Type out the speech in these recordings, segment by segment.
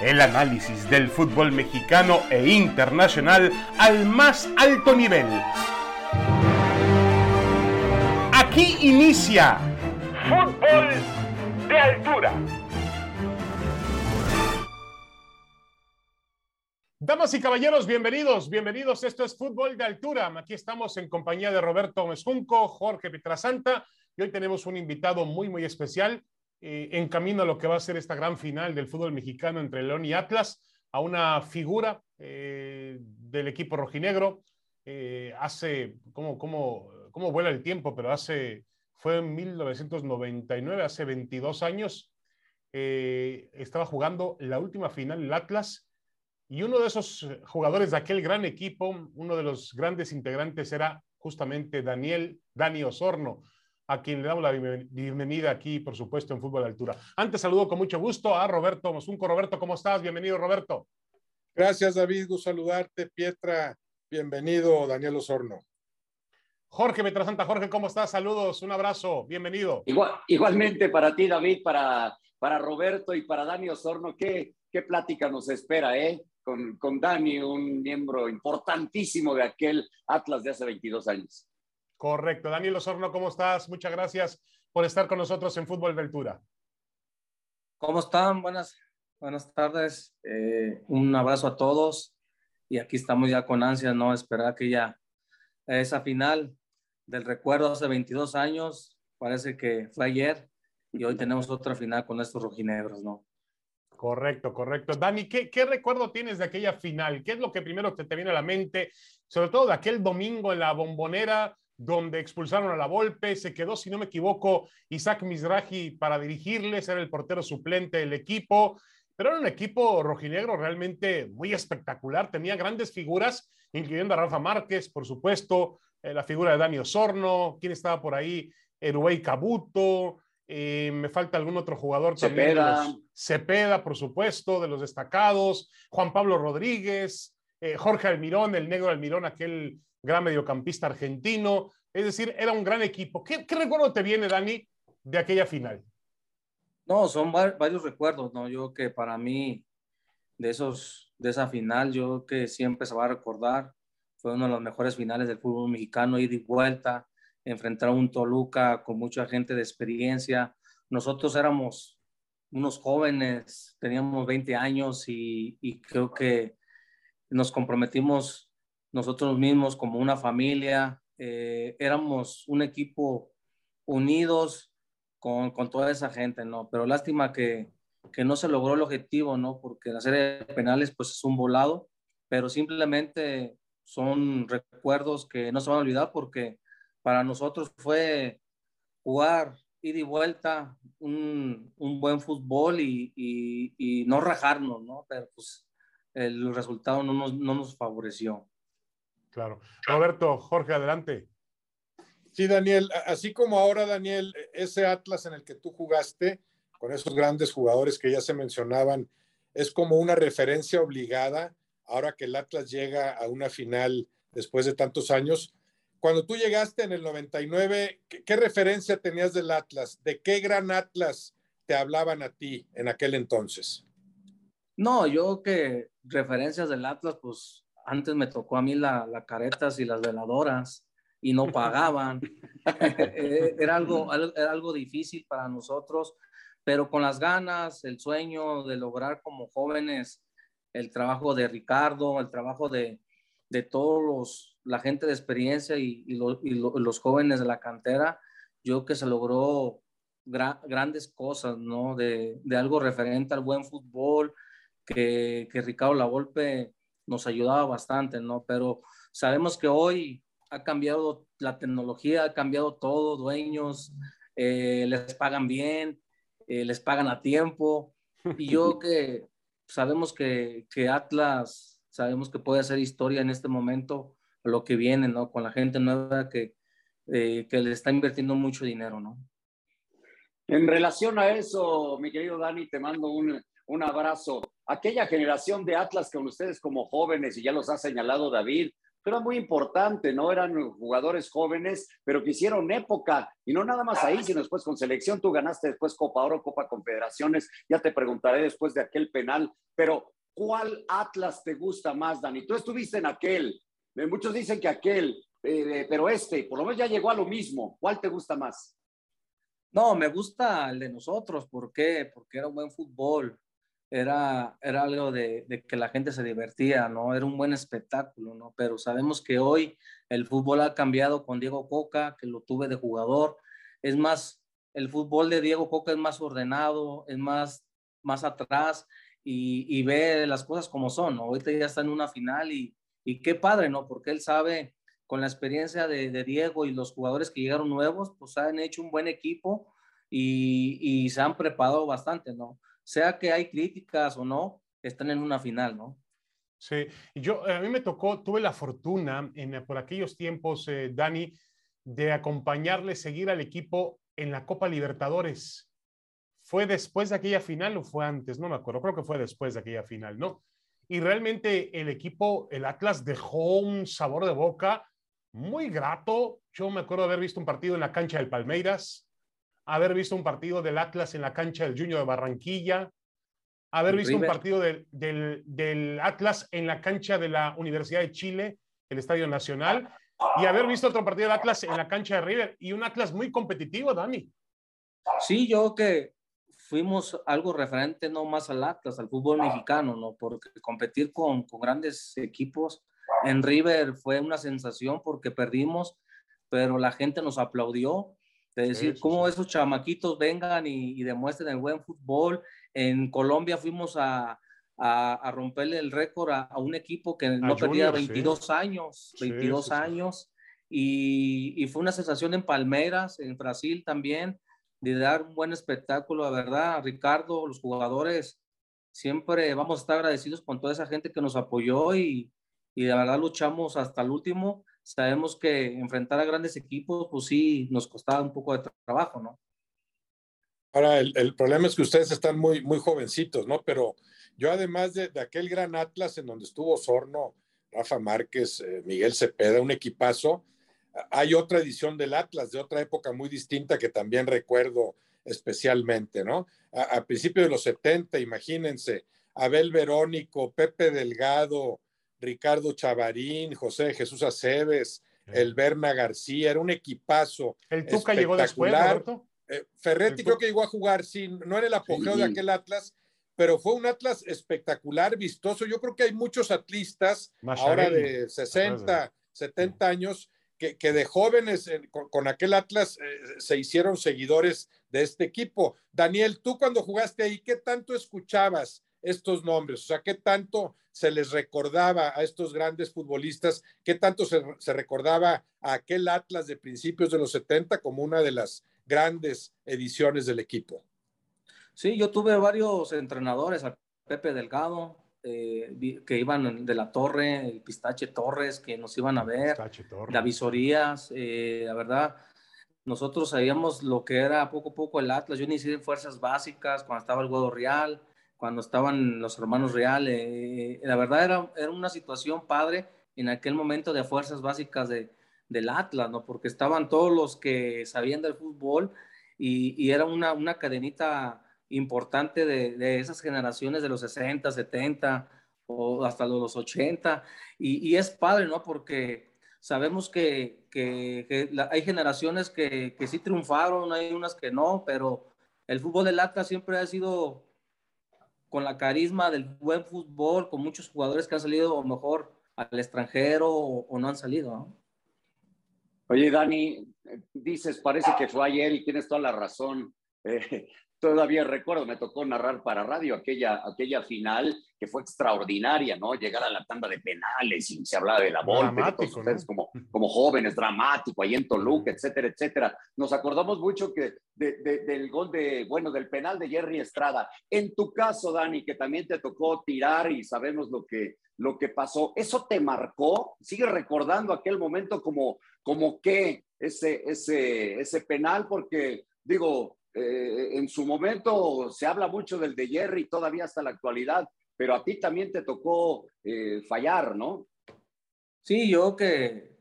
El análisis del fútbol mexicano e internacional al más alto nivel. Aquí inicia Fútbol de Altura. Damas y caballeros, bienvenidos, bienvenidos. Esto es Fútbol de Altura. Aquí estamos en compañía de Roberto Mezcunco, Jorge Pietrasanta y hoy tenemos un invitado muy, muy especial eh, en camino a lo que va a ser esta gran final del fútbol mexicano entre León y Atlas, a una figura eh, del equipo rojinegro. Eh, hace, ¿cómo, cómo, cómo vuela el tiempo? Pero hace, fue en 1999, hace 22 años, estaba jugando la última final el Atlas y uno de esos jugadores de aquel gran equipo, uno de los grandes integrantes era justamente Daniel, Dani Osorno, a quien le damos la bienvenida aquí, por supuesto, en Fútbol de Altura. Antes saludo con mucho gusto a Roberto Mosunco. Roberto, ¿cómo estás? Bienvenido, Roberto. Gracias, David. Gusto saludarte. Pietra, bienvenido, Daniel Osorno. Jorge Metrasanta, Jorge, ¿cómo estás? Saludos, un abrazo, bienvenido. Igual, igualmente para ti, David, para, para Roberto y para Dani Osorno. ¿Qué, qué plática nos espera, eh? Con, con Dani, un miembro importantísimo de aquel Atlas de hace 22 años. Correcto. Daniel Osorno, ¿cómo estás? Muchas gracias por estar con nosotros en Fútbol Ventura. ¿Cómo están? Buenas, buenas tardes. Eh, un abrazo a todos. Y aquí estamos ya con ansias, ¿no? Esperar que ya esa final del recuerdo hace 22 años, parece que fue ayer, y hoy tenemos otra final con estos rojinegros, ¿no? Correcto, correcto. Dani, ¿qué, ¿qué, recuerdo tienes de aquella final? ¿Qué es lo que primero te, te viene a la mente? Sobre todo de aquel domingo en la bombonera, donde expulsaron a la Volpe, se quedó, si no me equivoco, Isaac Mizrahi para dirigirles, era el portero suplente del equipo, pero era un equipo rojinegro realmente muy espectacular, tenía grandes figuras, incluyendo a Rafa Márquez, por supuesto, eh, la figura de Dani Osorno, ¿quién estaba por ahí? Eruey Cabuto, eh, me falta algún otro jugador también. Cepeda. Cepeda, por supuesto, de los destacados, Juan Pablo Rodríguez, eh, Jorge Almirón, el negro Almirón, aquel gran mediocampista argentino. Es decir, era un gran equipo. ¿Qué, recuerdo te viene, Dani, de aquella final? No, son varios recuerdos, ¿no? Yo que para mí, de, esos, de esa final, yo que siempre se va a recordar, fue uno de los mejores finales del fútbol mexicano, ida y vuelta, enfrentar a un Toluca con mucha gente de experiencia. Nosotros éramos unos jóvenes, teníamos 20 años y, y creo que nos comprometimos nosotros mismos como una familia, eh, éramos un equipo unidos con, con, toda esa gente, ¿no? Pero lástima que, que, no se logró el objetivo, ¿no? Porque la serie de penales pues es un volado, pero simplemente son recuerdos que no se van a olvidar porque para nosotros fue jugar ida y vuelta, un, un buen fútbol y, y, y, no rajarnos, ¿no? Pero pues el resultado no nos, no nos favoreció. Claro. Roberto, Jorge, adelante. Sí, Daniel, así como ahora, Daniel, ese Atlas en el que tú jugaste, con esos grandes jugadores que ya se mencionaban, es como una referencia obligada ahora que el Atlas llega a una final después de tantos años. Cuando tú llegaste en el 99, ¿qué, qué referencia tenías del Atlas? ¿De qué gran Atlas te hablaban a ti en aquel entonces? No, yo que referencias del Atlas, pues antes me tocó a mí la, la caretas y las veladoras y no pagaban. Eh, era, algo, era algo difícil para nosotros, pero con las ganas, el sueño de lograr como jóvenes el trabajo de Ricardo, el trabajo de, de todos los, la gente de experiencia y, y, y los jóvenes de la cantera, yo que se logró gra grandes cosas, ¿no? De, de, algo referente al buen fútbol, que, que Ricardo Lavolpe nos ayudaba bastante, ¿no? Pero sabemos que hoy ha cambiado la tecnología, ha cambiado todo, dueños, eh, les pagan bien, eh, les pagan a tiempo. Y yo que sabemos que, que, Atlas, sabemos que puede hacer historia en este momento, lo que viene, ¿no? Con la gente nueva que, eh, que le está invirtiendo mucho dinero, ¿no? En relación a eso, mi querido Dani, te mando un, un abrazo aquella generación de Atlas con ustedes como jóvenes, y ya los ha señalado David, era muy importante, ¿no? Eran jugadores jóvenes, pero que hicieron época, y no nada más ahí, sino después con selección, tú ganaste después Copa Oro, Copa Confederaciones, ya te preguntaré después de aquel penal, pero ¿cuál Atlas te gusta más, Dani? Tú estuviste en aquel, eh, muchos dicen que aquel, eh, pero este, por lo menos ya llegó a lo mismo, ¿cuál te gusta más? No, me gusta el de nosotros, ¿por qué? Porque era un buen fútbol, era, era algo de, que la gente se divertía, ¿no? Era un buen espectáculo, ¿no? Pero sabemos que hoy el fútbol ha cambiado con Diego Coca, que lo tuve de jugador. Es más, el fútbol de Diego Coca es más ordenado, es más, más atrás y, ve las cosas como son, ¿no? Ahorita ya está en una final y, y qué padre, ¿no? Porque él sabe, con la experiencia de, de, Diego y los jugadores que llegaron nuevos, pues han hecho un buen equipo y, y se han preparado bastante, ¿no? Sea que hay críticas o no, están en una final, ¿no? Sí, yo, a mí me tocó, tuve la fortuna en, por aquellos tiempos, eh, Dani, de acompañarle, seguir al equipo en la Copa Libertadores. ¿Fue después de aquella final o fue antes? No me acuerdo, creo que fue después de aquella final, ¿no? Y realmente el equipo, el Atlas, dejó un sabor de boca muy grato. Yo me acuerdo haber visto un partido en la cancha del Palmeiras, haber visto un partido del Atlas en la cancha del Junior de Barranquilla, haber visto un partido del, del, Atlas en la cancha de la Universidad de Chile, el Estadio Nacional, y haber visto otro partido del Atlas en la cancha de River, y un Atlas muy competitivo, Dani. Sí, yo que fuimos algo referente no más al Atlas, al fútbol mexicano, ¿no? Porque competir con, con grandes equipos en River fue una sensación porque perdimos, pero la gente nos aplaudió de decir, cómo esos chamaquitos vengan y, demuestren el buen fútbol. En Colombia fuimos a, a, romperle el récord a, un equipo que no perdía 22 años, 22 años. Y, y, fue una sensación en Palmeiras, en Brasil también, de dar un buen espectáculo, la verdad. Ricardo, los jugadores, siempre vamos a estar agradecidos con toda esa gente que nos apoyó y, y de verdad luchamos hasta el último sabemos que enfrentar a grandes equipos, pues sí, nos costaba un poco de trabajo, ¿no? Ahora, el, problema es que ustedes están muy, muy jovencitos, ¿no? Pero yo además de, aquel gran Atlas en donde estuvo Sorno, Rafa Márquez, eh, Miguel Cepeda, un equipazo, hay otra edición del Atlas de otra época muy distinta que también recuerdo especialmente, ¿no? A, a principios de los 70, imagínense, Abel Verónico, Pepe Delgado, Ricardo Chavarín, José Jesús Aceves, el Berna García, era un equipazo. El Tuca llegó después, Roberto. Eh, Ferretti creo que llegó a jugar, sí, no era el apogeo de aquel Atlas, pero fue un Atlas espectacular, vistoso. Yo creo que hay muchos atlistas ahora de 60, 70 años que, que de jóvenes con, aquel Atlas eh, se hicieron seguidores de este equipo. Daniel, tú cuando jugaste ahí, ¿qué tanto escuchabas estos nombres? O sea, ¿qué tanto se les recordaba a estos grandes futbolistas? ¿Qué tanto se, recordaba a aquel Atlas de principios de los 70 como una de las grandes ediciones del equipo? Sí, yo tuve varios entrenadores, a Pepe Delgado, eh, que iban de la torre, el Pistache Torres, que nos iban a ver, la visorías, eh, la verdad, nosotros sabíamos lo que era poco a poco el Atlas. Yo inicié en fuerzas básicas cuando estaba el Guado Real, cuando estaban los hermanos reales. Eh, la verdad era, era, una situación padre en aquel momento de fuerzas básicas de, del Atlas, ¿no? Porque estaban todos los que sabían del fútbol y, y era una, una, cadenita importante de, de, esas generaciones de los 60, 70 o hasta los 80. Y, y es padre, ¿no? Porque sabemos que, que, que hay generaciones que, que sí triunfaron, hay unas que no, pero el fútbol del Atlas siempre ha sido con la carisma del buen fútbol, con muchos jugadores que han salido mejor al extranjero o, no han salido. Oye, Dani, dices, parece que fue ayer y tienes toda la razón. Eh, todavía recuerdo, me tocó narrar para radio aquella, aquella final que fue extraordinaria, ¿no? Llegar a la tanda de penales y se hablaba de la Volpe, de ustedes como, como jóvenes, dramático, ahí en Toluca, etcétera, etcétera. Nos acordamos mucho que del gol de, bueno, del penal de Jerry Estrada. En tu caso, Dani, que también te tocó tirar y sabemos lo que, lo que pasó, ¿eso te marcó? ¿Sigue recordando aquel momento como, como que ese, ese, ese penal? Porque, digo, eh, en su momento se habla mucho del de Jerry todavía hasta la actualidad, pero a ti también te tocó eh, fallar, ¿no? Sí, yo que,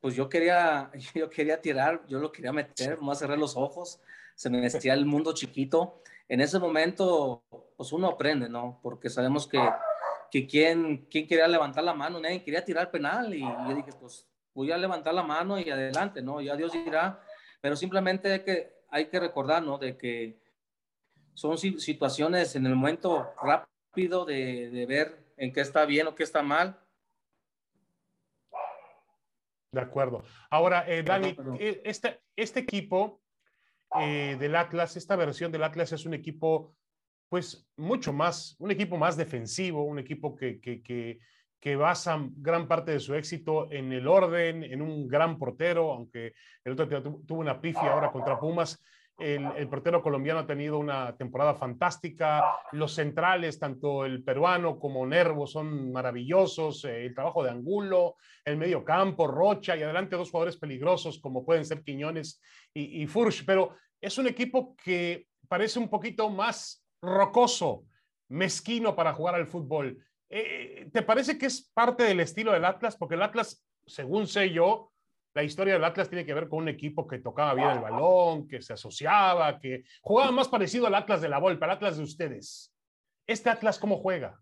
pues yo quería, yo quería tirar, yo lo quería meter, más cerré los ojos, se me vestía el mundo chiquito. En ese momento, pues uno aprende, ¿no? Porque sabemos que, que quien, quien quería levantar la mano, nadie quería tirar penal y yo dije, pues voy a levantar la mano y adelante, ¿no? Ya Dios dirá, pero simplemente que, hay que recordar, ¿no? De que son situaciones en el momento rápido de, de ver en qué está bien o qué está mal. De acuerdo. Ahora, eh, Dani, eh, este, este equipo eh, del Atlas, esta versión del Atlas es un equipo, pues, mucho más, un equipo más defensivo, un equipo que, que, que, que basa gran parte de su éxito en el orden, en un gran portero, aunque el otro tuvo una pifia ahora contra Pumas. El, portero colombiano ha tenido una temporada fantástica. Los centrales, tanto el peruano como Nervo, son maravillosos. Eh, el trabajo de Angulo, el medio campo, Rocha y adelante dos jugadores peligrosos como pueden ser Quiñones y, y Furch. Pero es un equipo que parece un poquito más rocoso, mezquino para jugar al fútbol. Eh, ¿Te parece que es parte del estilo del Atlas? Porque el Atlas, según sé yo, la historia del Atlas tiene que ver con un equipo que tocaba bien el balón, que se asociaba, que jugaba más parecido al Atlas de la Volpe, al Atlas de ustedes. ¿Este Atlas cómo juega?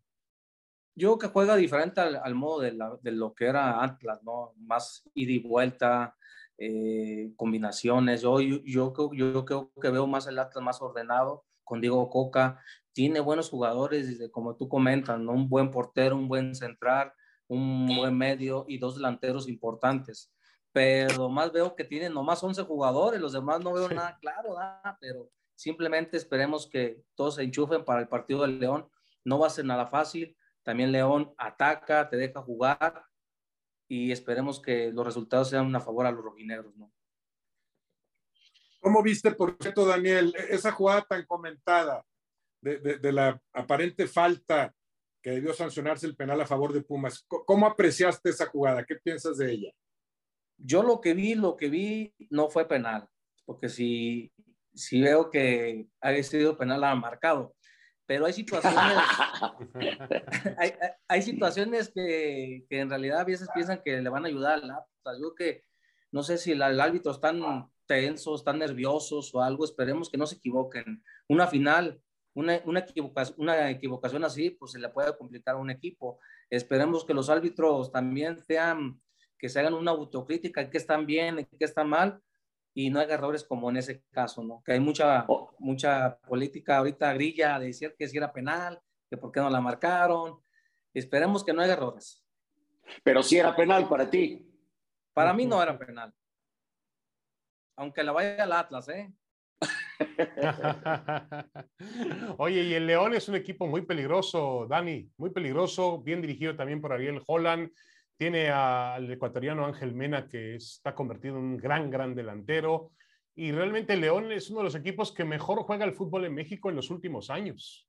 Yo creo que juega diferente al, modo de, lo que era Atlas, ¿no? Más ida y vuelta, eh, combinaciones. Yo, yo, yo, yo creo que veo más el Atlas más ordenado, con Diego Coca, tiene buenos jugadores, como tú comentas, ¿no? un buen portero, un buen central, un buen medio y dos delanteros importantes. Pero más veo que tiene nomás 11 jugadores, los demás no veo nada claro, nada, pero simplemente esperemos que todos se enchufen para el partido del León. No va a ser nada fácil. También León ataca, te deja jugar y esperemos que los resultados sean a favor a los rojinegros, ¿no? ¿Cómo viste, por cierto, Daniel, e-, esa jugada tan comentada de, la aparente falta que debió sancionarse el penal a favor de Pumas? ¿Cómo apreciaste esa jugada? ¿Qué piensas de ella? Yo lo que vi, lo que vi no fue penal, porque si, si veo que ha sido penal, ha marcado. Pero hay situaciones, hay, situaciones que, que, en realidad a veces piensan que le van a ayudar al Yo que no sé si el, el árbitro están tensos, están nerviosos o algo, esperemos que no se equivoquen. Una final, una, una, equivocación, una equivocación así, pues se le puede complicar a un equipo. Esperemos que los árbitros también sean, que se hagan una autocrítica, que están bien, que están mal, y no haya errores como en ese caso, ¿no? Que hay mucha, oh. mucha política ahorita grilla de decir que si era penal, que por qué no la marcaron. Esperemos que no haya errores. Pero si era penal para ti. Para mí no era penal aunque la vaya al Atlas, ¿eh? Oye, y el León es un equipo muy peligroso, Dani, muy peligroso, bien dirigido también por Ariel Holland. Tiene al ecuatoriano Ángel Mena, que está convertido en un gran, gran delantero. Y realmente el León es uno de los equipos que mejor juega el fútbol en México en los últimos años.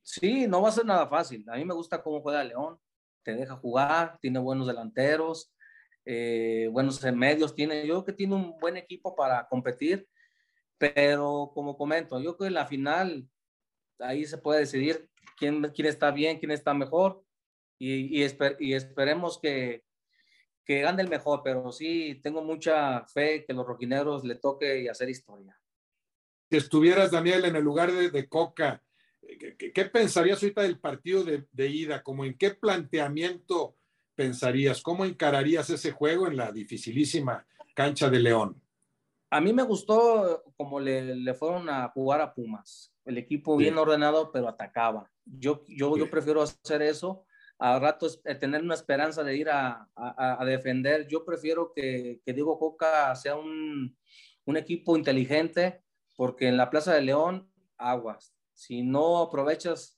Sí, no va a ser nada fácil. A mí me gusta cómo juega el León. Te deja jugar, tiene buenos delanteros eh, buenos medios tiene, yo que tiene un buen equipo para competir, pero como comento, yo que la final ahí se puede decidir quién, quién está bien, quién está mejor y, y, y esperemos que, que gane el mejor, pero sí tengo mucha fe que los rojineros le toque hacer historia. Si estuvieras, Daniel, en el lugar de, de Coca, ¿qué, ¿qué, pensarías ahorita del partido de, de ida? ¿Como en qué planteamiento pensarías? ¿Cómo encararías ese juego en la dificilísima cancha de León? A mí me gustó como le, le fueron a jugar a Pumas. El equipo bien ordenado, pero atacaba. Yo, yo, yo prefiero hacer eso a ratos eh, tener una esperanza de ir a, a, a defender. Yo prefiero que, que, Diego Coca sea un, un, equipo inteligente, porque en la Plaza de León, aguas. Si no aprovechas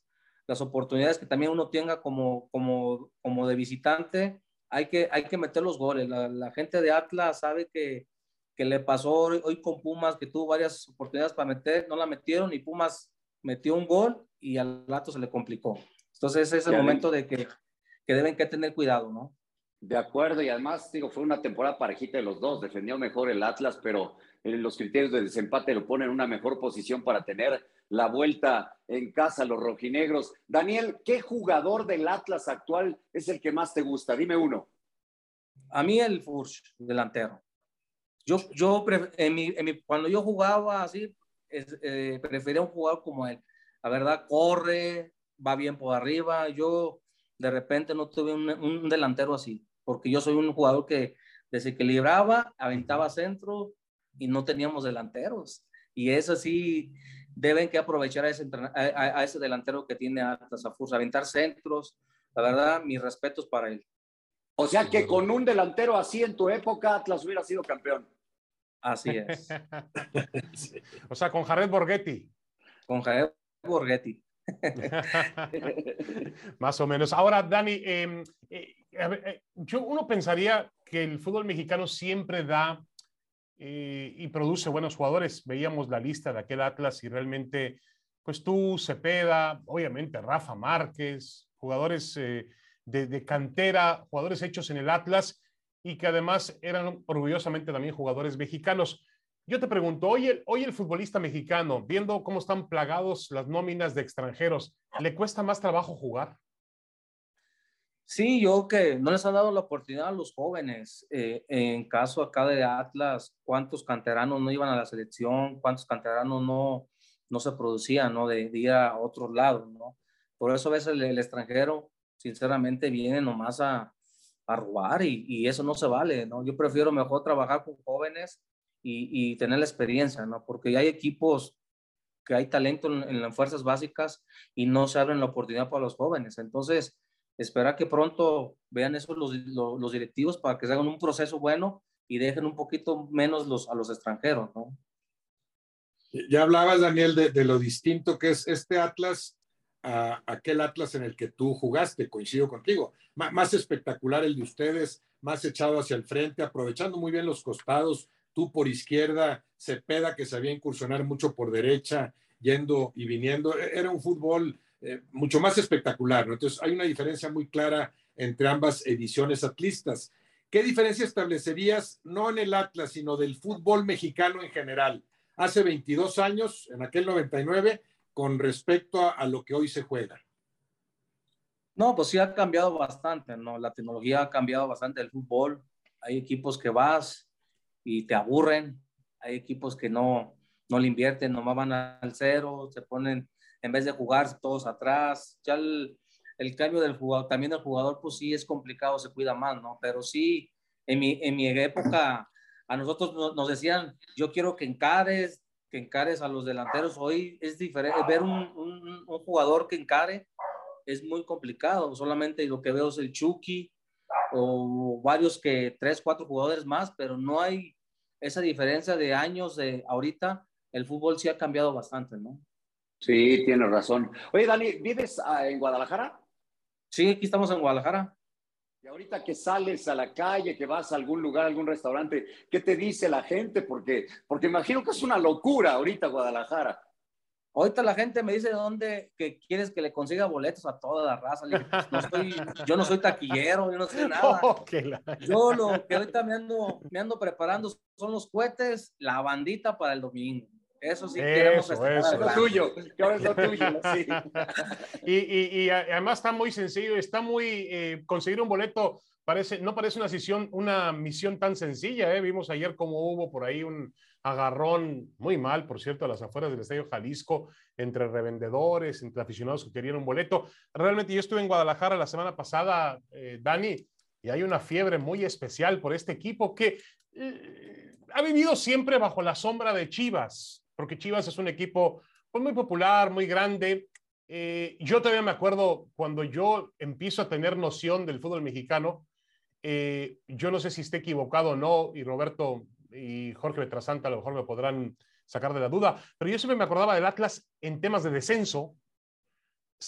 las oportunidades que también uno tenga como, como, como de visitante, hay que, hay que meter los goles. La, gente de Atlas sabe que, que le pasó hoy, con Pumas, que tuvo varias oportunidades para meter, no la metieron y Pumas metió un gol y al rato se le complicó. Entonces es el momento de que, que deben que tener cuidado, ¿no? De acuerdo, y además, digo, fue una temporada parejita de los dos, defendió mejor el Atlas, pero los criterios de desempate lo ponen en una mejor posición para tener la vuelta en casa los rojinegros. Daniel, ¿qué jugador del Atlas actual es el que más te gusta? Dime uno. A mí el Furch, delantero. Yo, yo cuando yo jugaba así, eh, prefería un jugador como él. La verdad, corre, va bien por arriba. Yo de repente no tuve un, un delantero así, porque yo soy un jugador que desequilibraba, aventaba centro y no teníamos delanteros. Y eso sí, deben que aprovechar a ese, a, ese delantero que tiene Atlas a aventar centros. La verdad, mis respetos para él. O sea que con un delantero así en tu época, Atlas hubiera sido campeón. Así es. O sea, con Jared Borghetti. Con Jared Borghetti. Más o menos. Ahora, Dani, em, eh, eh, yo, uno pensaría que el fútbol mexicano siempre da eh, y produce buenos jugadores. Veíamos la lista de aquel Atlas y realmente, pues tú, Cepeda, obviamente Rafa Márquez, jugadores de, cantera, jugadores hechos en el Atlas y que además eran orgullosamente también jugadores mexicanos. Yo te pregunto, hoy el, hoy el futbolista mexicano, viendo cómo están plagados las nóminas de extranjeros, ¿le cuesta más trabajo jugar? Sí, yo que no les han dado la oportunidad a los jóvenes. Eh, en caso acá de Atlas, ¿cuántos canteranos no iban a la selección? ¿Cuántos canteranos no, no se producían, ¿no? De, ir a otros lados, ¿no? Por eso a veces el, extranjero, sinceramente, viene nomás a, a robar y, y, eso no se vale, ¿no? Yo prefiero mejor trabajar con jóvenes y, tener la experiencia, ¿no? Porque hay equipos que hay talento en, las fuerzas básicas y no se abren la oportunidad para los jóvenes. Entonces, espera que pronto vean eso los, los, directivos para que se hagan un proceso bueno y dejen un poquito menos los, a los extranjeros, ¿no? Ya hablabas, Daniel, de, de lo distinto que es este Atlas a aquel Atlas en el que tú jugaste, coincido contigo. más espectacular el de ustedes, más echado hacia el frente, aprovechando muy bien los costados, tú por izquierda, Cepeda que sabía incursionar mucho por derecha, yendo y viniendo. E-, era un fútbol eh, mucho más espectacular, ¿no? Entonces hay una diferencia muy clara entre ambas ediciones atlistas. ¿Qué diferencia establecerías, no en el Atlas, sino del fútbol mexicano en general? Hace 22 años, en aquel 99, con respecto a, lo que hoy se juega. No, pues sí ha cambiado bastante, ¿no? La tecnología ha cambiado bastante el fútbol. Hay equipos que vas, y te aburren. Hay equipos que no, no le invierten, nomás van al cero, se ponen, en vez de jugar todos atrás. Ya el, cambio del jugador, también el jugador, pues sí es complicado, se cuida más, ¿no? Pero sí, en mi, en mi época, a nosotros nos decían, yo quiero que encares, que encares a los delanteros. Hoy es diferente, ver un, un, un jugador que encare es muy complicado. Solamente lo que veo es el Chucky, o varios que tres, cuatro jugadores más, pero no hay esa diferencia de años de ahorita. El fútbol sí ha cambiado bastante, ¿no? Sí, tienes razón. Oye, Dani, ¿vives ah, en Guadalajara? Sí, aquí estamos en Guadalajara. Y ahorita que sales a la calle, que vas a algún lugar, algún restaurante, ¿qué te dice la gente? Porque, porque imagino que es una locura ahorita Guadalajara. Ahorita la gente me dice dónde que quieres que le consiga boletos a toda la raza. Pues, yo no soy taquillero, yo no sé nada. Oh, yo lo que ahorita me ando, me ando preparando son los cohetes, la bandita para el domingo. Eso sí queremos eso, es lo tuyo, es lo tuyo, sí. y, y, y, además está muy sencillo, está muy eh, conseguir un boleto parece no parece una misión una misión tan sencilla, ¿eh? Vimos ayer cómo hubo por ahí un agarrón muy mal, por cierto, a las afueras del Estadio Jalisco, entre revendedores, entre aficionados que querían un boleto. Realmente yo estuve en Guadalajara la semana pasada, eh, Dani, y hay una fiebre muy especial por este equipo que eh, ha vivido siempre bajo la sombra de Chivas, porque Chivas es un equipo pues, muy popular, muy grande. Eh, yo todavía me acuerdo cuando yo empiezo a tener noción del fútbol mexicano, yo no sé si esté equivocado o no, y Roberto y Jorge Betrasanta a lo mejor me podrán sacar de la duda, pero yo siempre me acordaba del Atlas en temas de descenso,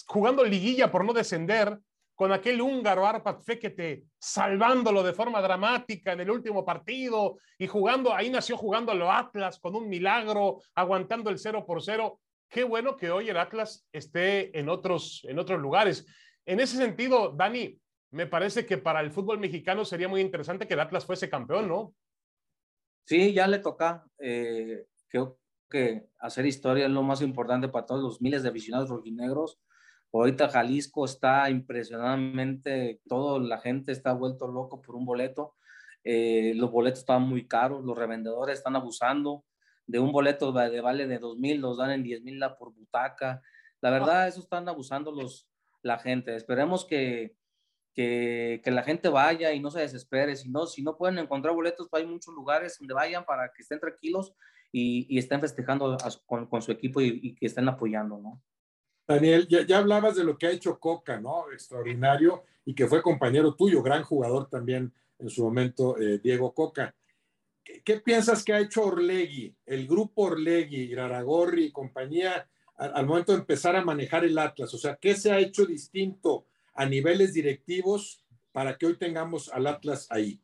jugando liguilla por no descender, con aquel húngaro Arpad Fekete salvándolo de forma dramática en el último partido y jugando, ahí nació jugando lo Atlas con un milagro, aguantando el 0 por 0. Qué bueno que hoy el Atlas esté en otros, en otros lugares. En ese sentido, Dani, me parece que para el fútbol mexicano sería muy interesante que el Atlas fuese campeón, ¿no? Sí, ya le toca. Eh, creo que hacer historia es lo más importante para todos los miles de aficionados rojinegros. Ahorita Jalisco está impresionantemente, toda la gente está vuelto loco por un boleto. eh, los boletos estaban muy caros, los revendedores están abusando de un boleto de vale de dos mil, los dan en diez mil por butaca. La verdad, eso están abusando los, la gente. Esperemos que, que, que, la gente vaya y no se desespere. Si no, si no pueden encontrar boletos, pues hay muchos lugares donde vayan para que estén tranquilos y, y estén festejando con, con, su equipo y, y, que estén apoyando, ¿no? Daniel, ya, hablabas de lo que ha hecho Coca, ¿no? Extraordinario y que fue compañero tuyo, gran jugador también en su momento, eh, Diego Coca. ¿Qué, ¿Qué, piensas que ha hecho Orlegui, el grupo Orlegui, Iraragorri y compañía, al, al momento de empezar a manejar el Atlas? O sea, ¿qué se ha hecho distinto a niveles directivos para que hoy tengamos al Atlas ahí?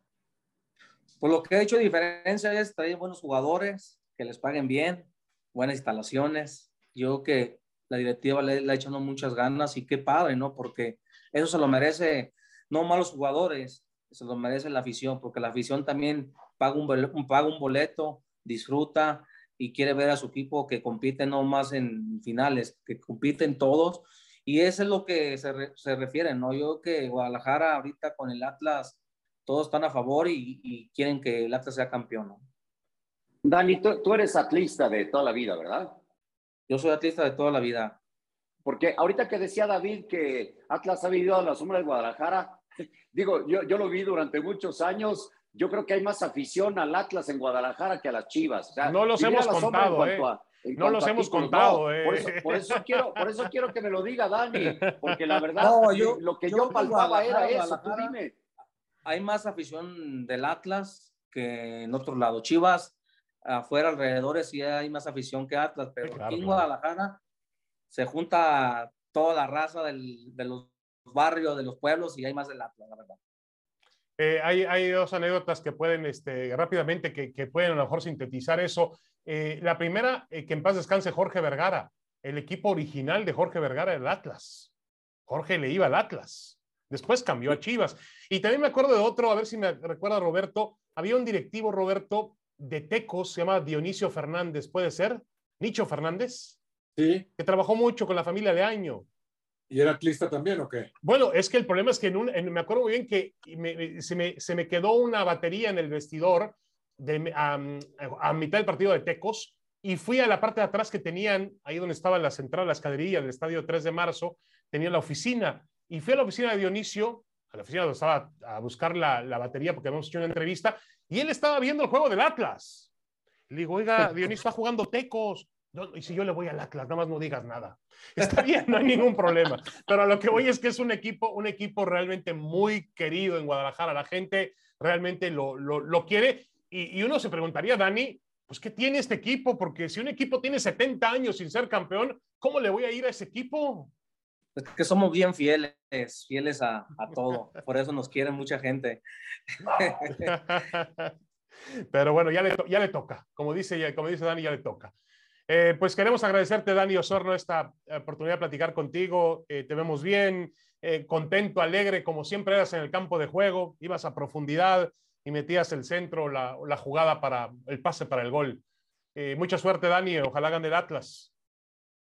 Pues lo que ha hecho diferencia es traer buenos jugadores, que les paguen bien, buenas instalaciones. Yo que la directiva le, le ha echado muchas ganas y qué padre, ¿no? Porque eso se lo merece, no malos jugadores, se lo merece la afición, porque la afición también paga un, boleto, disfruta y quiere ver a su equipo que compite no más en finales, que compiten todos. Y eso es lo que se, se refiere, ¿no? Yo que Guadalajara ahorita con el Atlas, todos están a favor y, y quieren que el Atlas sea campeón, ¿no? Dani, tú, tú eres atlista de toda la vida, ¿verdad? Yo soy atlista de toda la vida. Porque ahorita que decía David que Atlas ha vivido a la sombra de Guadalajara, digo, yo, yo lo vi durante muchos años. Yo creo que hay más afición al Atlas en Guadalajara que a las Chivas. O sea, no los hemos contado, eh. A, no los hemos títulos, contado, no. eh. Por eso, por eso, quiero, por eso quiero que me lo diga Dani, porque la verdad, no, yo, lo que yo, yo palpaba era eso. Tú dime. Hay más afición del Atlas que en otro lado. Chivas, afuera, alrededores, sí hay más afición que Atlas, pero claro, aquí en Guadalajara se junta toda la raza del, de los barrios, de los pueblos y hay más del Atlas, la verdad. Eh, hay, hay, dos anécdotas que pueden este, rápidamente, que, que, pueden a lo mejor sintetizar eso. Eh, la primera, eh, que en paz descanse Jorge Vergara, el equipo original de Jorge Vergara el Atlas. Jorge le iba al Atlas. Después cambió a Chivas. Y también me acuerdo de otro, a ver si me recuerda Roberto, había un directivo, Roberto, de Tecos, se llama Dionisio Fernández, ¿puede ser? Nicho Fernández. Sí. Que trabajó mucho con la familia de Año. ¿Y era atlista también o qué? Bueno, es que el problema es que en un, en, me acuerdo muy bien que me, se, me, se, me, quedó una batería en el vestidor de, a, a, mitad del partido de Tecos y fui a la parte de atrás que tenían, ahí donde estaba la central, la escadería del estadio 3 de marzo, tenía la oficina y fui a la oficina de Dionisio, a la oficina donde estaba a buscar la, la batería porque habíamos hecho una entrevista y él estaba viendo el juego del Atlas. Le digo, oiga, Dionisio está jugando Tecos. No, y si yo le voy al Atlas, nada más no digas nada. Está bien, no hay ningún problema. Pero a lo que voy es que es un equipo, un equipo realmente muy querido en Guadalajara. La gente realmente lo, lo, lo quiere. Y, y, uno se preguntaría, Dani, pues ¿qué tiene este equipo? Porque si un equipo tiene 70 años sin ser campeón, ¿cómo le voy a ir a ese equipo? Es que somos bien fieles, fieles a, a todo. Por eso nos quiere mucha gente. Pero bueno, ya le, ya le toca. Como dice, como dice Dani, ya le toca. Eh, pues queremos agradecerte, Dani Osorno, esta oportunidad de platicar contigo. Eh, te vemos bien, eh, contento, alegre, como siempre eras en el campo de juego. Ibas a profundidad y metías el centro, la, la jugada para el pase para el gol. Eh, mucha suerte, Dani. Ojalá gane el Atlas.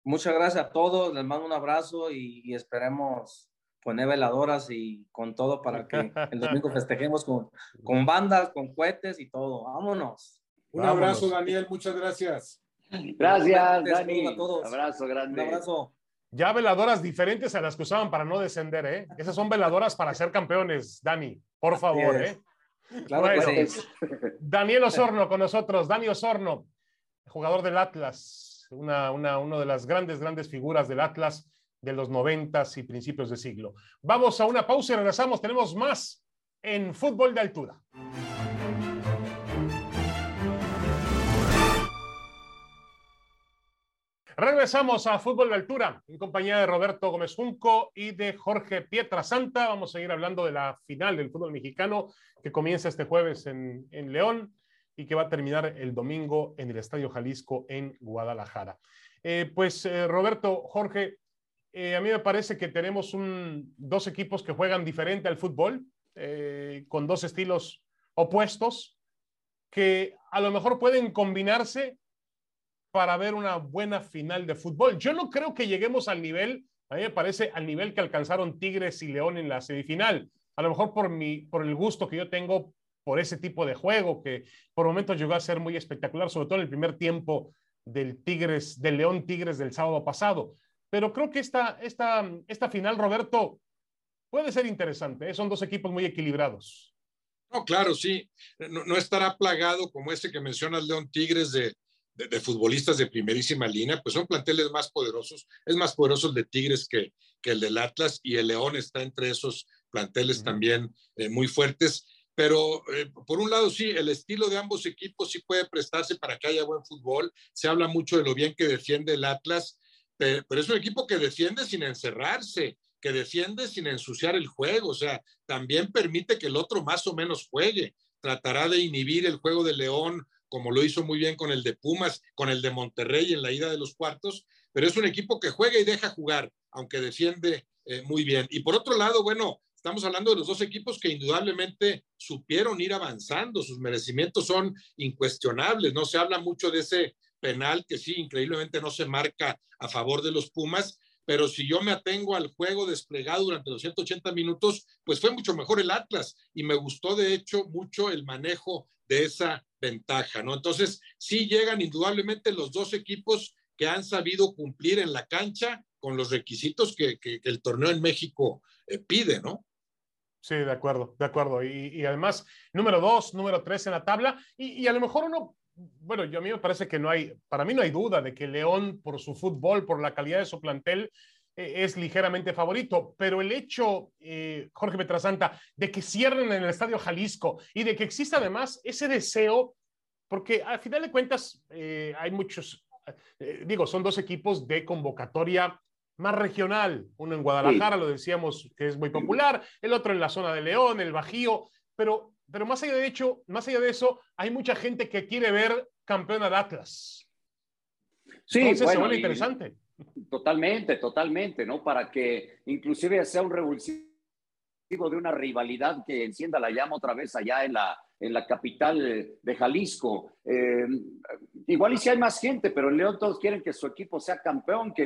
Muchas gracias a todos. Les mando un abrazo y, y esperemos poner veladoras y con todo para que el domingo festejemos con, con bandas, con cohetes y todo. Vámonos. Un Vámonos. abrazo, Daniel. Muchas gracias. Gracias, Dani. A todos. Abrazo grande. Un abrazo. Ya veladoras diferentes a las que usaban para no descender, ¿eh? Esas son veladoras para ser campeones, Dani. Por favor, ¿eh? Claro bueno, que sí. Daniel Osorno con nosotros. Dani Osorno, jugador del Atlas, una, una, una de las grandes, grandes figuras del Atlas de los noventas y principios de siglo. Vamos a una pausa y regresamos. Tenemos más en fútbol de altura. Regresamos a Fútbol de Altura en compañía de Roberto Gómez Junco y de Jorge Pietrasanta. Vamos a seguir hablando de la final del fútbol mexicano que comienza este jueves en, en León y que va a terminar el domingo en el Estadio Jalisco en Guadalajara. Eh, pues eh, Roberto, Jorge, eh, a mí me parece que tenemos dos equipos que juegan diferente al fútbol, con dos estilos opuestos, que a lo mejor pueden combinarse para ver una buena final de fútbol. Yo no creo que lleguemos al nivel, a mí me parece, al nivel que alcanzaron Tigres y León en la semifinal. A lo mejor por, mi, por el gusto que yo tengo por ese tipo de juego que por momentos llegó a ser muy espectacular, sobre todo en el primer tiempo del Tigres, del León Tigres del sábado pasado. Pero creo que esta, esta, esta final, Roberto, puede ser interesante. ¿eh? Son dos equipos muy equilibrados. No, claro, sí. No, estará plagado como ese que menciona el León Tigres de, de, futbolistas de primerísima línea, pues son planteles más poderosos. Es más poderoso el de Tigres que, que el del Atlas y el León está entre esos planteles también eh, muy fuertes. Pero eh, por un lado, sí, el estilo de ambos equipos sí puede prestarse para que haya buen fútbol. Se habla mucho de lo bien que defiende el Atlas, pero, es un equipo que defiende sin encerrarse, que defiende sin ensuciar el juego. O sea, también permite que el otro más o menos juegue. Tratará de inhibir el juego de León, como lo hizo muy bien con el de Pumas, con el de Monterrey en la ida de los cuartos, pero es un equipo que juega y deja jugar, aunque defiende eh, muy bien. Y por otro lado, bueno, Estamos hablando de los dos equipos que indudablemente supieron ir avanzando, sus merecimientos son incuestionables, no se habla mucho de ese penal que sí, increíblemente no se marca a favor de los Pumas, pero si yo me atengo al juego desplegado durante los 180 minutos, pues fue mucho mejor el Atlas y me gustó de hecho mucho el manejo de esa ventaja, ¿no? Entonces, sí llegan indudablemente los dos equipos que han sabido cumplir en la cancha con los requisitos que, el torneo en México eh, pide, ¿no? Sí, de acuerdo, de acuerdo. Y, además, número dos, número tres en la tabla. Y, a lo mejor uno, bueno, yo a mí me parece que no hay, para mí no hay duda de que León, por su fútbol, por la calidad de su plantel, eh, es ligeramente favorito. Pero el hecho, eh, Jorge Petrasanta, de que cierren en el Estadio Jalisco y de que exista además ese deseo, porque al final de cuentas eh, hay muchos, digo, son dos equipos de convocatoria más regional. Uno en Guadalajara, lo decíamos, que es muy popular, el otro en la zona de León, el Bajío, pero, pero más allá de hecho, más allá de eso, hay mucha gente que quiere ver campeón al Atlas. Sí, Entonces se vuelve interesante. Totalmente, totalmente, ¿no? Para que inclusive sea un revulsivo de una rivalidad que encienda la llama otra vez allá en la, en la capital de Jalisco. Eh, igual y si hay más gente, pero en León todos quieren que su equipo sea campeón, que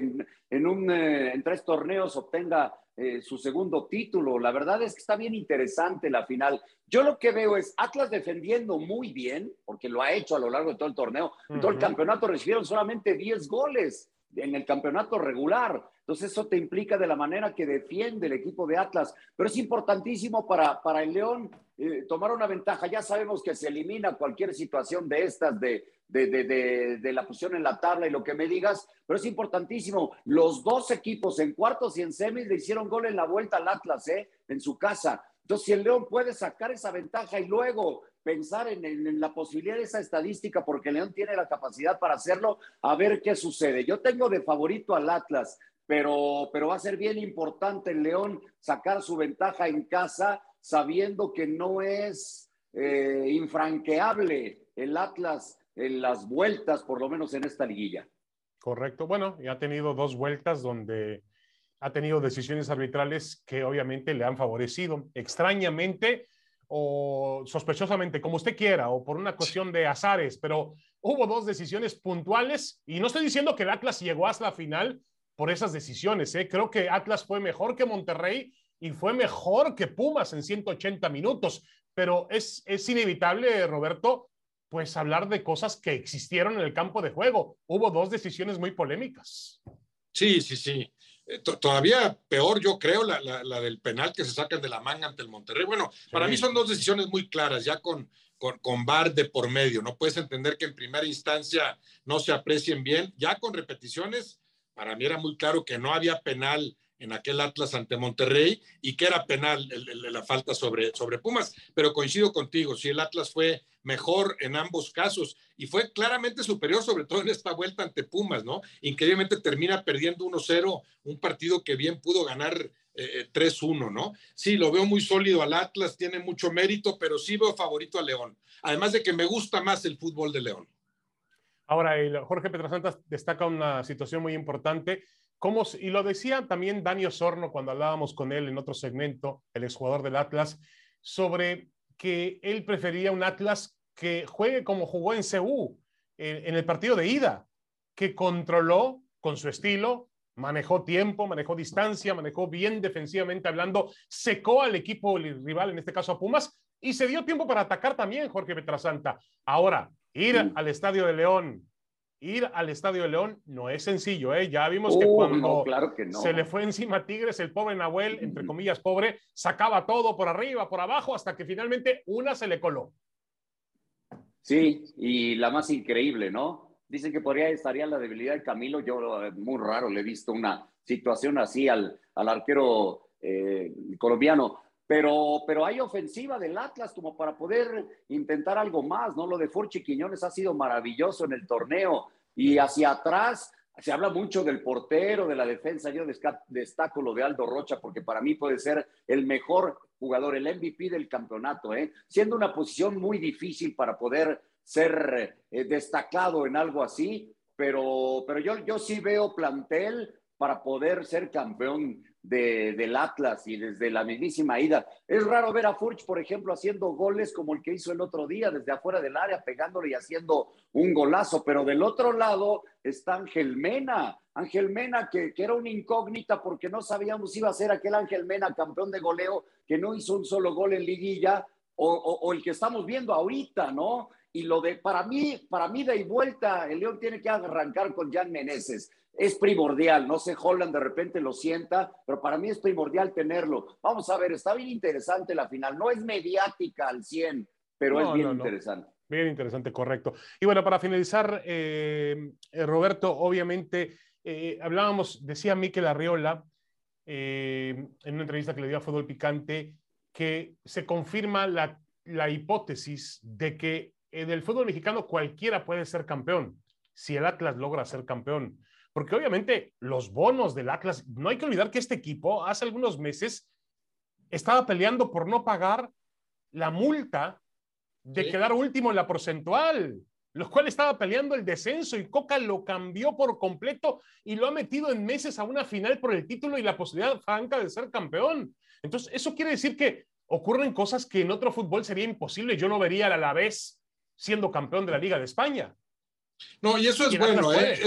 en, un, eh, en tres torneos obtenga eh, su segundo título. La verdad es que está bien interesante la final. Yo lo que veo es Atlas defendiendo muy bien, porque lo ha hecho a lo largo de todo el torneo. En todo el campeonato recibieron solamente 10 goles en el campeonato regular. Entonces eso te implica de la manera que defiende el equipo de Atlas. Pero es importantísimo para, para el León eh, tomar una ventaja. Ya sabemos que se elimina cualquier situación de estas, de, de, de, de, la posición en la tabla y lo que me digas, pero es importantísimo. Los dos equipos en cuartos y en semis le hicieron gol en la vuelta al Atlas, ¿eh? en su casa. Entonces, si el León puede sacar esa ventaja y luego pensar en, la posibilidad de esa estadística, porque León tiene la capacidad para hacerlo, a ver qué sucede. Yo tengo de favorito al Atlas, pero, pero va a ser bien importante el León sacar su ventaja en casa, sabiendo que no es eh, infranqueable el Atlas en las vueltas, por lo menos en esta liguilla. Correcto. Bueno, y ha tenido dos vueltas donde ha tenido decisiones arbitrales que obviamente le han favorecido. Extrañamente, o sospechosamente, como usted quiera, o por una cuestión de azares, pero hubo dos decisiones puntuales y no estoy diciendo que el Atlas llegó hasta la final por esas decisiones. ¿eh? Creo que Atlas fue mejor que Monterrey y fue mejor que Pumas en 180 minutos, pero es, es inevitable, Roberto, pues hablar de cosas que existieron en el campo de juego. Hubo dos decisiones muy polémicas. Sí, sí, sí. Eh, todavía peor, yo creo, la, la, del penal que se sacan de la manga ante el Monterrey. Bueno, para mí son dos decisiones muy claras, ya con, con, con VAR de por medio. No puedes entender que en primera instancia no se aprecien bien. Ya con repeticiones, para mí era muy claro que no había penal en aquel Atlas ante Monterrey y que era penal la falta sobre, sobre Pumas. Pero coincido contigo, si el Atlas fue mejor en ambos casos y fue claramente superior, sobre todo en esta vuelta ante Pumas, ¿no? Increíblemente termina perdiendo 1-0, un partido que bien pudo ganar 3-1, eh, ¿no? Sí, lo veo muy sólido al Atlas, tiene mucho mérito, pero sí veo favorito a León. Además de que me gusta más el fútbol de León. Ahora, Jorge Petrasanta destaca una situación muy importante y lo decía también Dani Osorno cuando hablábamos con él en otro segmento, el exjugador del Atlas, sobre que él prefería un Atlas que juegue como jugó en CU, en, el partido de ida, que controló con su estilo, manejó tiempo, manejó distancia, manejó bien defensivamente hablando, secó al equipo rival, en este caso a Pumas, y se dio tiempo para atacar también Jorge Petrasanta. Ahora, ir al Estadio de León, ir al Estadio de León no es sencillo, ¿eh? Ya vimos que cuando se le fue encima a Tigres, el pobre Nahuel, entre comillas pobre, sacaba todo por arriba, por abajo, hasta que finalmente una se le coló. Sí, y la más increíble, ¿no? Dicen que podría estaría la debilidad de Camilo. Yo muy raro le he visto una situación así al, al arquero eh, colombiano. Pero, pero hay ofensiva del Atlas como para poder intentar algo más, ¿no? Lo de Forchi Quiñones ha sido maravilloso en el torneo. Y hacia atrás se habla mucho del portero, de la defensa. Yo destaco lo de Aldo Rocha porque para mí puede ser el mejor jugador, el MVP del campeonato, ¿eh? siendo una posición muy difícil para poder ser eh, destacado en algo así, pero, pero yo, yo sí veo plantel para poder ser campeón de, del Atlas y desde la mismísima ida. Es raro ver a Furch, por ejemplo, haciendo goles como el que hizo el otro día, desde afuera del área, pegándole y haciendo un golazo, pero del otro lado está Ángel Mena. Ángel Mena, que, que era una incógnita porque no sabíamos si iba a ser aquel Ángel Mena campeón de goleo que no hizo un solo gol en liguilla, o, o, el que estamos viendo ahorita, ¿no? Y lo de, para mí, para mí de y vuelta, el León tiene que arrancar con Jan Meneses es primordial. No sé, Holland de repente lo sienta, pero para mí es primordial tenerlo. Vamos a ver, está bien interesante la final. No es mediática al 100, pero es bien interesante. Bien interesante, correcto. Y bueno, para finalizar, eh, eh, Roberto, obviamente, eh, hablábamos, decía Miquel Arriola en una entrevista que le dio a Fútbol Picante, que se confirma la, la hipótesis de que en el fútbol mexicano cualquiera puede ser campeón si el Atlas logra ser campeón. Porque obviamente los bonos del Atlas, no hay que olvidar que este equipo hace algunos meses estaba peleando por no pagar la multa de quedar último en la porcentual, los cuales estaba peleando el descenso y Coca lo cambió por completo y lo ha metido en meses a una final por el título y la posibilidad franca de ser campeón. Entonces, eso quiere decir que ocurren cosas que en otro fútbol sería imposible. Yo no vería a la vez siendo campeón de la Liga de España. No, y eso es bueno, ¿eh?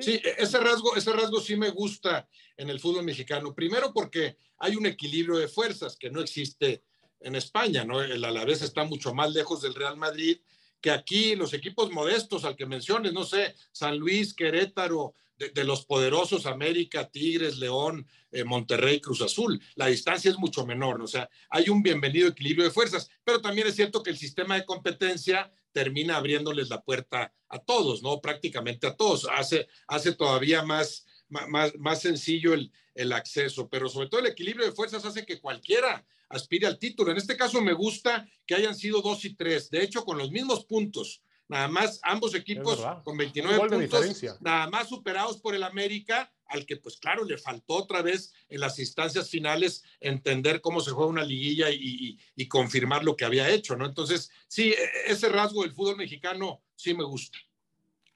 ¿sí? E-, ese rasgo, ese rasgo sí me gusta en el fútbol mexicano. Primero porque hay un equilibrio de fuerzas que no existe en España, ¿no? El Alavés está mucho más lejos del Real Madrid que aquí los equipos modestos al que menciones, no sé, San Luis, Querétaro, de, los poderosos América, Tigres, León, eh, Monterrey, Cruz Azul. La distancia es mucho menor, ¿no? o sea, hay un bienvenido equilibrio de fuerzas, pero también es cierto que el sistema de competencia termina abriéndoles la puerta a todos, ¿no? Prácticamente a todos. Hace, hace todavía más, más, más sencillo el, el acceso, pero sobre todo el equilibrio de fuerzas hace que cualquiera aspire al título. En este caso me gusta que hayan sido dos y tres, de hecho con los mismos puntos, nada más ambos equipos con 29 puntos, nada más superados por el América, al que pues claro le faltó otra vez en las instancias finales entender cómo se juega una liguilla y, confirmar lo que había hecho, ¿no? Entonces, sí, e, ese rasgo del fútbol mexicano sí me gusta.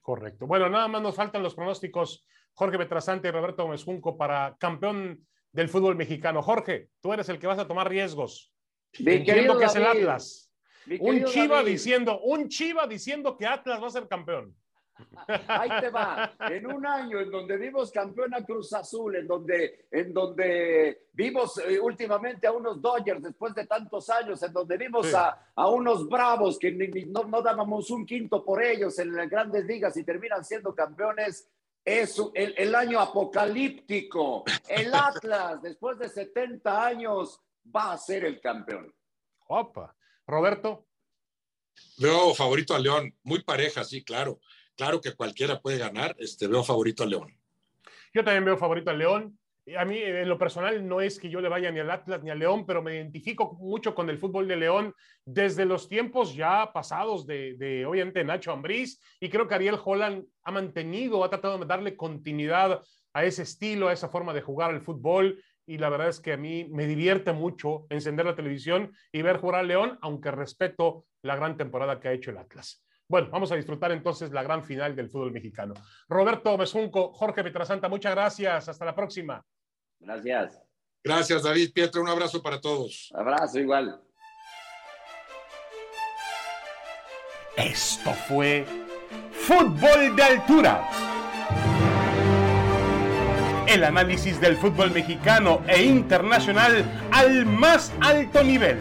Correcto. Bueno, nada más nos faltan los pronósticos Jorge Betrasante y Roberto Mezcunco para campeón del fútbol mexicano. Jorge, tú eres el que vas a tomar riesgos. Entiendo que es el Atlas. Un Chiva diciendo, un Chiva diciendo que Atlas va a ser campeón. Ahí te va. En un año en donde vimos campeón a Cruz Azul, en donde, en donde vimos eh, últimamente a unos Dodgers después de tantos años, en donde vimos a, a, unos Bravos que no, no, dábamos un quinto por ellos en las grandes ligas y terminan siendo campeones. Es el, el año apocalíptico. El Atlas, después de 70 años, va a ser el campeón. Opa. Roberto. Veo favorito a León, muy pareja, sí, claro claro que cualquiera puede ganar, este, veo favorito a León. Yo también veo favorito a León. A mí, en lo personal, no es que yo le vaya ni al Atlas ni al León, pero me identifico mucho con el fútbol de León desde los tiempos ya pasados de, de obviamente, Nacho Ambriz. Y creo que Ariel Holland ha mantenido, ha tratado de darle continuidad a ese estilo, a esa forma de jugar al fútbol. Y la verdad es que a mí me divierte mucho encender la televisión y ver jugar al León, aunque respeto la gran temporada que ha hecho el Atlas. Bueno, vamos a disfrutar entonces la gran final del fútbol mexicano. Roberto Mesunco, Jorge Petrasanta, muchas gracias. Hasta la próxima. Gracias. Gracias, David. Pietro, un abrazo para todos. Abrazo igual. Esto fue Fútbol de Altura. El análisis del fútbol mexicano e internacional al más alto nivel